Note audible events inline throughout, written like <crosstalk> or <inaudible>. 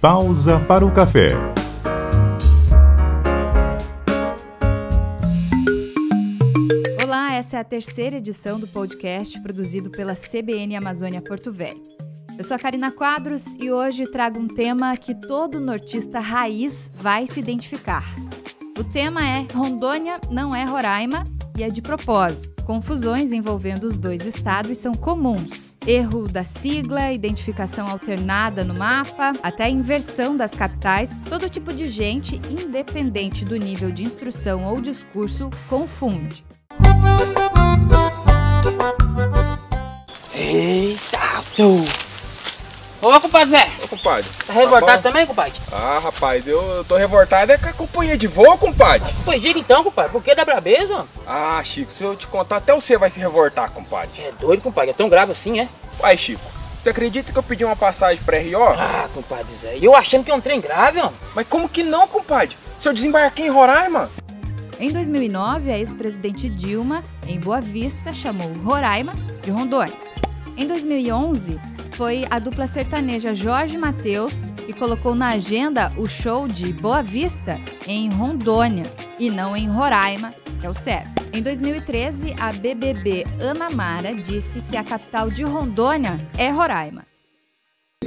Pausa para o café. Olá, essa é a terceira edição do podcast produzido pela CBN Amazônia Porto Velho. Eu sou a Karina Quadros e hoje trago um tema que todo nortista raiz vai se identificar. O tema é Rondônia não é Roraima e é de propósito. Confusões envolvendo os dois estados são comuns. Erro da sigla, identificação alternada no mapa, até inversão das capitais, todo tipo de gente, independente do nível de instrução ou discurso, confunde. Eita. Ô, compadre Zé, Ô, compadre. tá revoltado bom? também, compadre? Ah, rapaz, eu, eu tô revoltado é com a companhia de voo, compadre. Pois diga então, compadre, por que da brabeza, mano? Ah, Chico, se eu te contar, até você vai se revoltar, compadre. É doido, compadre, é tão grave assim, é? Vai, Chico, você acredita que eu pedi uma passagem pra RO? Ah, compadre Zé, e eu achando que é um trem grave, ó. Mas como que não, compadre? Se eu desembarquei em Roraima? Em 2009, a ex-presidente Dilma, em Boa Vista, chamou Roraima de Rondônia. Em 2011, foi a dupla sertaneja Jorge Mateus que colocou na agenda o show de Boa Vista em Rondônia e não em Roraima, que é o certo. Em 2013, a BBB Ana Mara disse que a capital de Rondônia é Roraima.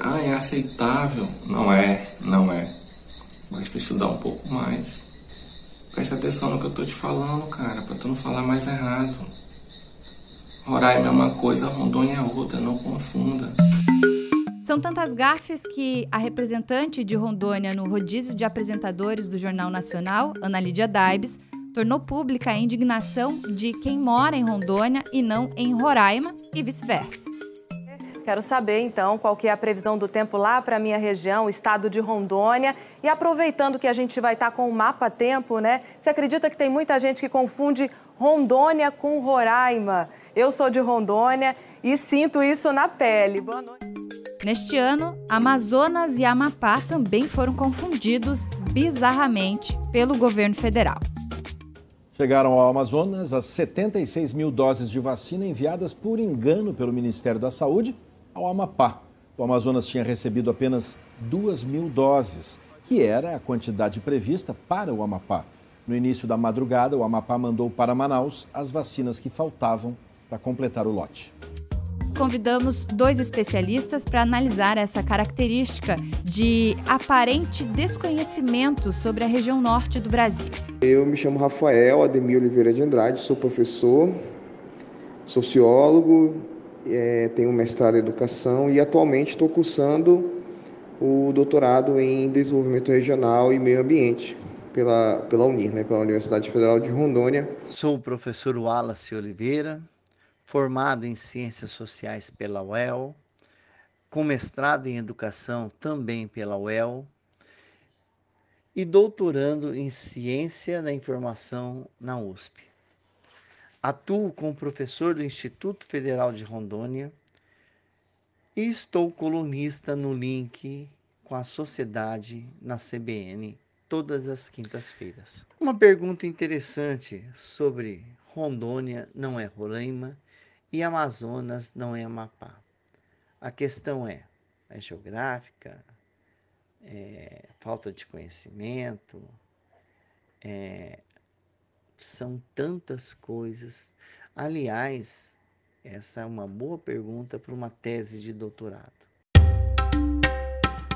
Ah, é aceitável? Não é, não é. Basta estudar um pouco mais. Presta atenção no que eu tô te falando, cara, pra tu não falar mais errado. Roraima é uma coisa, Rondônia é outra, não confunda. São tantas gafes que a representante de Rondônia no rodízio de apresentadores do Jornal Nacional, Ana Lídia Daibes, tornou pública a indignação de quem mora em Rondônia e não em Roraima e vice-versa. Quero saber então qual que é a previsão do tempo lá para a minha região, o estado de Rondônia. E aproveitando que a gente vai estar com o mapa tempo, né? Você acredita que tem muita gente que confunde Rondônia com Roraima? Eu sou de Rondônia e sinto isso na pele. Boa noite. Neste ano, Amazonas e Amapá também foram confundidos bizarramente pelo governo federal. Chegaram ao Amazonas as 76 mil doses de vacina enviadas por engano pelo Ministério da Saúde ao Amapá. O Amazonas tinha recebido apenas 2 mil doses, que era a quantidade prevista para o Amapá. No início da madrugada, o Amapá mandou para Manaus as vacinas que faltavam para completar o lote. Convidamos dois especialistas para analisar essa característica de aparente desconhecimento sobre a região norte do Brasil. Eu me chamo Rafael Ademir Oliveira de Andrade, sou professor, sociólogo, é, tenho mestrado em educação e atualmente estou cursando o doutorado em desenvolvimento regional e meio ambiente pela, pela UNIR, né, pela Universidade Federal de Rondônia. Sou o professor Wallace Oliveira, formado em Ciências Sociais pela UEL, com mestrado em Educação também pela UEL e doutorando em Ciência da Informação na USP. Atuo como professor do Instituto Federal de Rondônia e estou colunista no link com a sociedade na CBN todas as quintas-feiras. Uma pergunta interessante sobre Rondônia não é Roraima e Amazonas não é Amapá. A questão é, é geográfica, é falta de conhecimento, é, são tantas coisas. Aliás, essa é uma boa pergunta para uma tese de doutorado.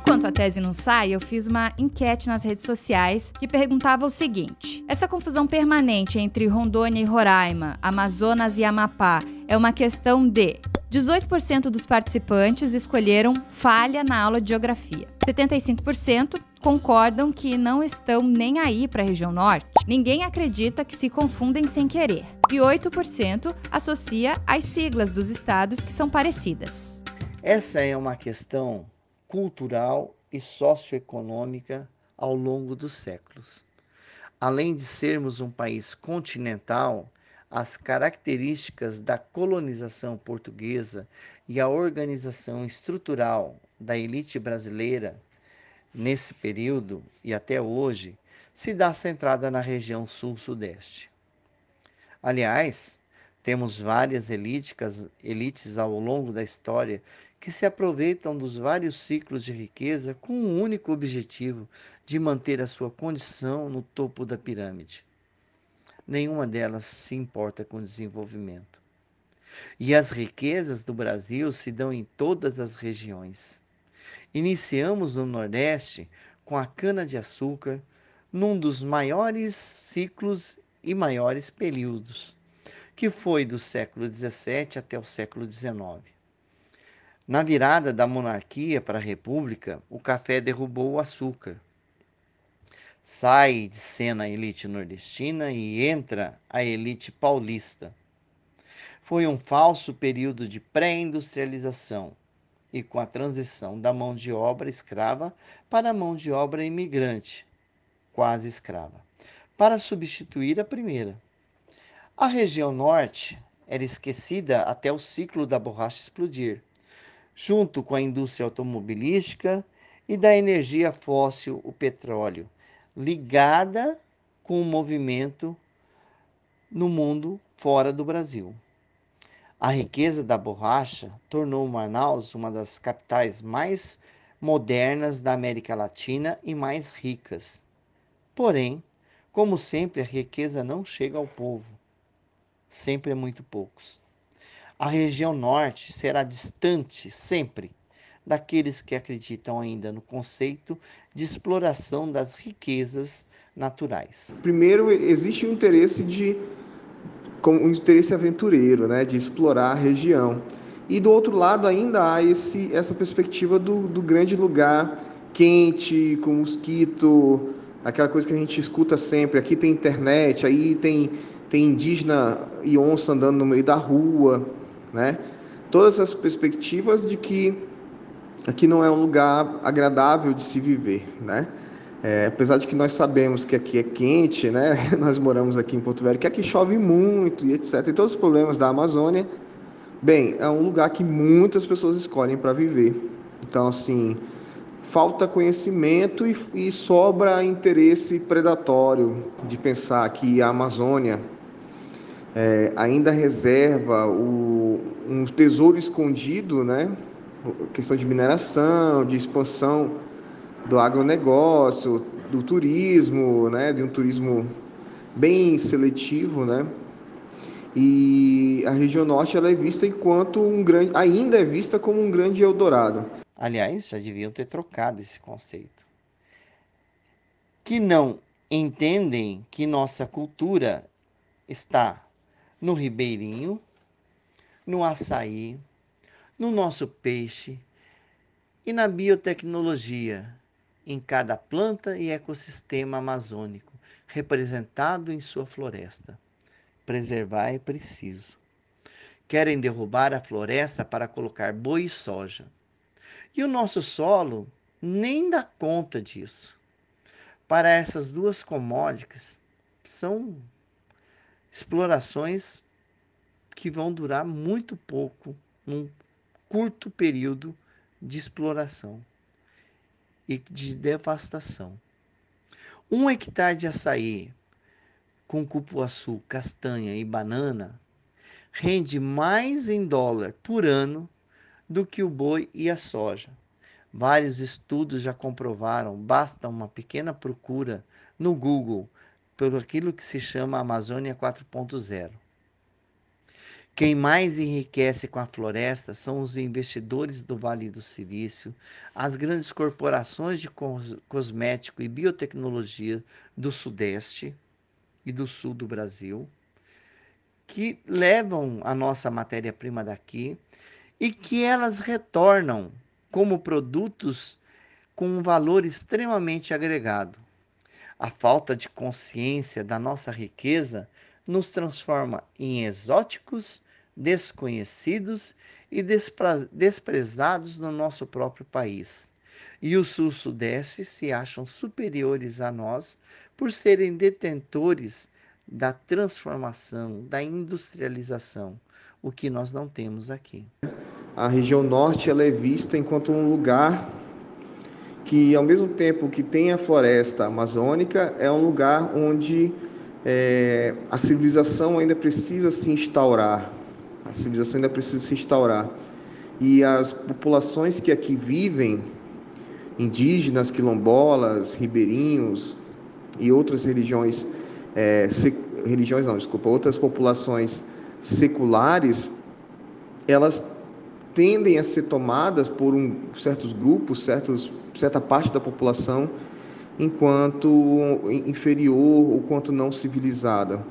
Enquanto a tese não sai, eu fiz uma enquete nas redes sociais que perguntava o seguinte: essa confusão permanente entre Rondônia e Roraima, Amazonas e Amapá é uma questão de 18% dos participantes escolheram falha na aula de geografia. 75% concordam que não estão nem aí para a região norte. Ninguém acredita que se confundem sem querer. E 8% associa as siglas dos estados que são parecidas. Essa é uma questão cultural e socioeconômica ao longo dos séculos. Além de sermos um país continental, as características da colonização portuguesa e a organização estrutural da elite brasileira nesse período e até hoje se dá centrada na região sul-sudeste. Aliás, Temos várias elites ao longo da história que se aproveitam dos vários ciclos de riqueza com o um único objetivo de manter a sua condição no topo da pirâmide. Nenhuma delas se importa com o desenvolvimento. E as riquezas do Brasil se dão em todas as regiões. Iniciamos no Nordeste com a cana-de-açúcar, num dos maiores ciclos e maiores períodos, que foi do século XVII até o século XIX. Na virada da monarquia para a república, o café derrubou o açúcar. Sai de cena a elite nordestina e entra a elite paulista. Foi um falso período de pré-industrialização e com a transição da mão de obra escrava para a mão de obra imigrante, quase escrava, para substituir a primeira. A região norte era esquecida até o ciclo da borracha explodir junto com a indústria automobilística e da energia fóssil, o petróleo, ligada com o movimento no mundo fora do Brasil. A riqueza da borracha tornou Manaus uma das capitais mais modernas da América Latina e mais ricas. Porém, como sempre, a riqueza não chega ao povo. Sempre é muito poucos. A região norte será distante sempre daqueles que acreditam ainda no conceito de exploração das riquezas naturais. Primeiro, existe um interesse de um interesse aventureiro, né, de explorar a região. E do outro lado ainda há esse, essa perspectiva do, do grande lugar quente, com mosquito, aquela coisa que a gente escuta sempre. Aqui tem internet, aí tem, tem indígena e onça andando no meio da rua né? Todas as perspectivas de que aqui não é um lugar agradável de se viver, né? É, apesar de que nós sabemos que aqui é quente, né? <laughs> Nós moramos aqui em Porto Velho, que aqui chove muito e etc. E todos os problemas da Amazônia. Bem, é um lugar que muitas pessoas escolhem para viver. Então, assim, falta conhecimento e, e sobra interesse predatório de pensar que a Amazônia é, ainda reserva o, um tesouro escondido, né? Questão de mineração, de expansão do agronegócio, do turismo, né? de um turismo bem seletivo, né? E a região norte ela é vista enquanto um grande, ainda é vista como um grande Eldorado. Aliás, já deviam ter trocado esse conceito. Que não entendem que nossa cultura está no ribeirinho, no açaí, no nosso peixe e na biotecnologia, em cada planta e ecossistema amazônico representado em sua floresta. Preservar é preciso. Querem derrubar a floresta para colocar boi e soja. E o nosso solo nem dá conta disso. Para essas duas commodities, são explorações que vão durar muito pouco, num curto período de exploração e de devastação. Um hectare de açaí com cupuaçu, castanha e banana rende mais em dólar por ano do que o boi e a soja. Vários estudos já comprovaram, basta uma pequena procura no Google por aquilo que se chama Amazônia 4.0. Quem mais enriquece com a floresta são os investidores do Vale do Silício, as grandes corporações de cosmético e biotecnologia do Sudeste e do Sul do Brasil, que levam a nossa matéria-prima daqui e que elas retornam como produtos com um valor extremamente agregado. A falta de consciência da nossa riqueza nos transforma em exóticos, desconhecidos e desprezados no nosso próprio país. E o sul-sudeste se acham superiores a nós por serem detentores da transformação, da industrialização, o que nós não temos aqui. A região norte ela é vista enquanto um lugar que, ao mesmo tempo que tem a floresta amazônica, é um lugar onde é, a civilização ainda precisa se instaurar. A civilização ainda precisa se instaurar. E as populações que aqui vivem, indígenas, quilombolas, ribeirinhos e outras religiões, é, religiões não, desculpa, outras populações seculares, elas tendem a ser tomadas por um, certos grupos, certos, certa parte da população, enquanto inferior ou quanto não civilizada.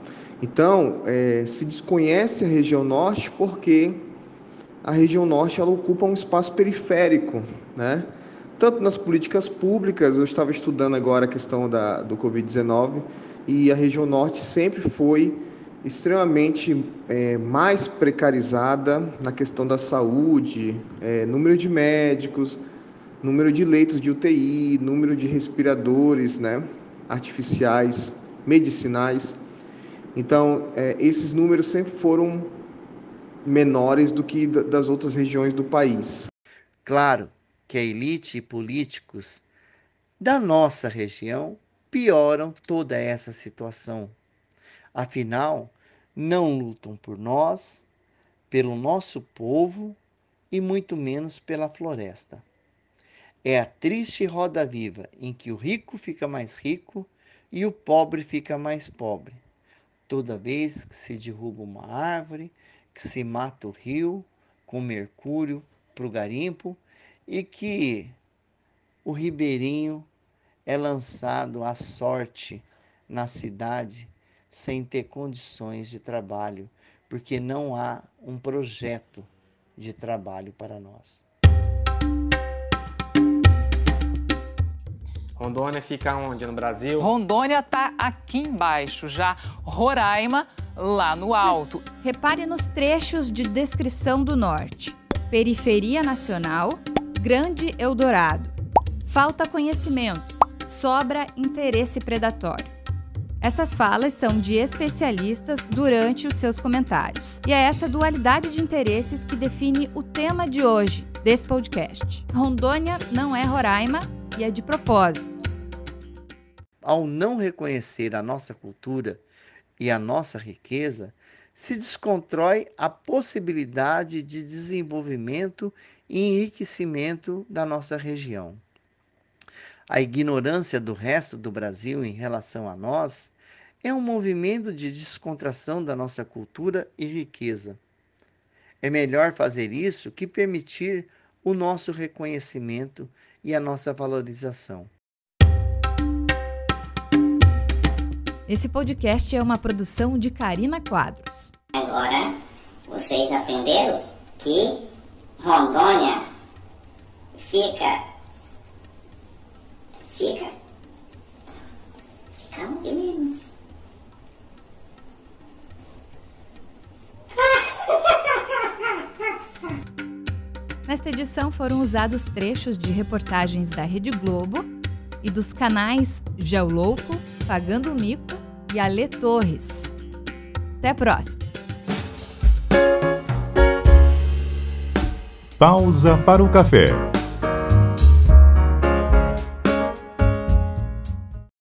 Então, é, se desconhece a região norte porque a região norte ela ocupa um espaço periférico, né? Tanto nas políticas públicas, eu estava estudando agora a questão da, do Covid-19 e a região norte sempre foi extremamente é, mais precarizada na questão da saúde, é, número de médicos, número de leitos de UTI, número de respiradores né, artificiais, medicinais. Então, é, esses números sempre foram menores do que das outras regiões do país. Claro que a elite e políticos da nossa região pioram toda essa situação. Afinal, não lutam por nós, pelo nosso povo e muito menos pela floresta. É a triste roda viva em que o rico fica mais rico e o pobre fica mais pobre. Toda vez que se derruba uma árvore, que se mata o rio com mercúrio para o garimpo e que o ribeirinho é lançado à sorte na cidade sem ter condições de trabalho, porque não há um projeto de trabalho para nós. Rondônia fica onde no Brasil? Rondônia está aqui embaixo, já Roraima lá no alto. Repare nos trechos de descrição do norte: periferia nacional, Grande Eldorado. Falta conhecimento, sobra interesse predatório. Essas falas são de especialistas durante os seus comentários. E é essa dualidade de interesses que define o tema de hoje desse podcast. Rondônia não é Roraima e é de propósito. Ao não reconhecer a nossa cultura e a nossa riqueza, se descontrói a possibilidade de desenvolvimento e enriquecimento da nossa região. A ignorância do resto do Brasil em relação a nós é um movimento de descontração da nossa cultura e riqueza. É melhor fazer isso que permitir o nosso reconhecimento e a nossa valorização. Esse podcast é uma produção de Karina Quadros. Agora vocês aprenderam que Rondônia fica. Fica. Fica onde mesmo? Nesta edição foram usados trechos de reportagens da Rede Globo e dos canais Geolouco, Pagando o Mico e Alê Torres. Até a próxima! Pausa para o café.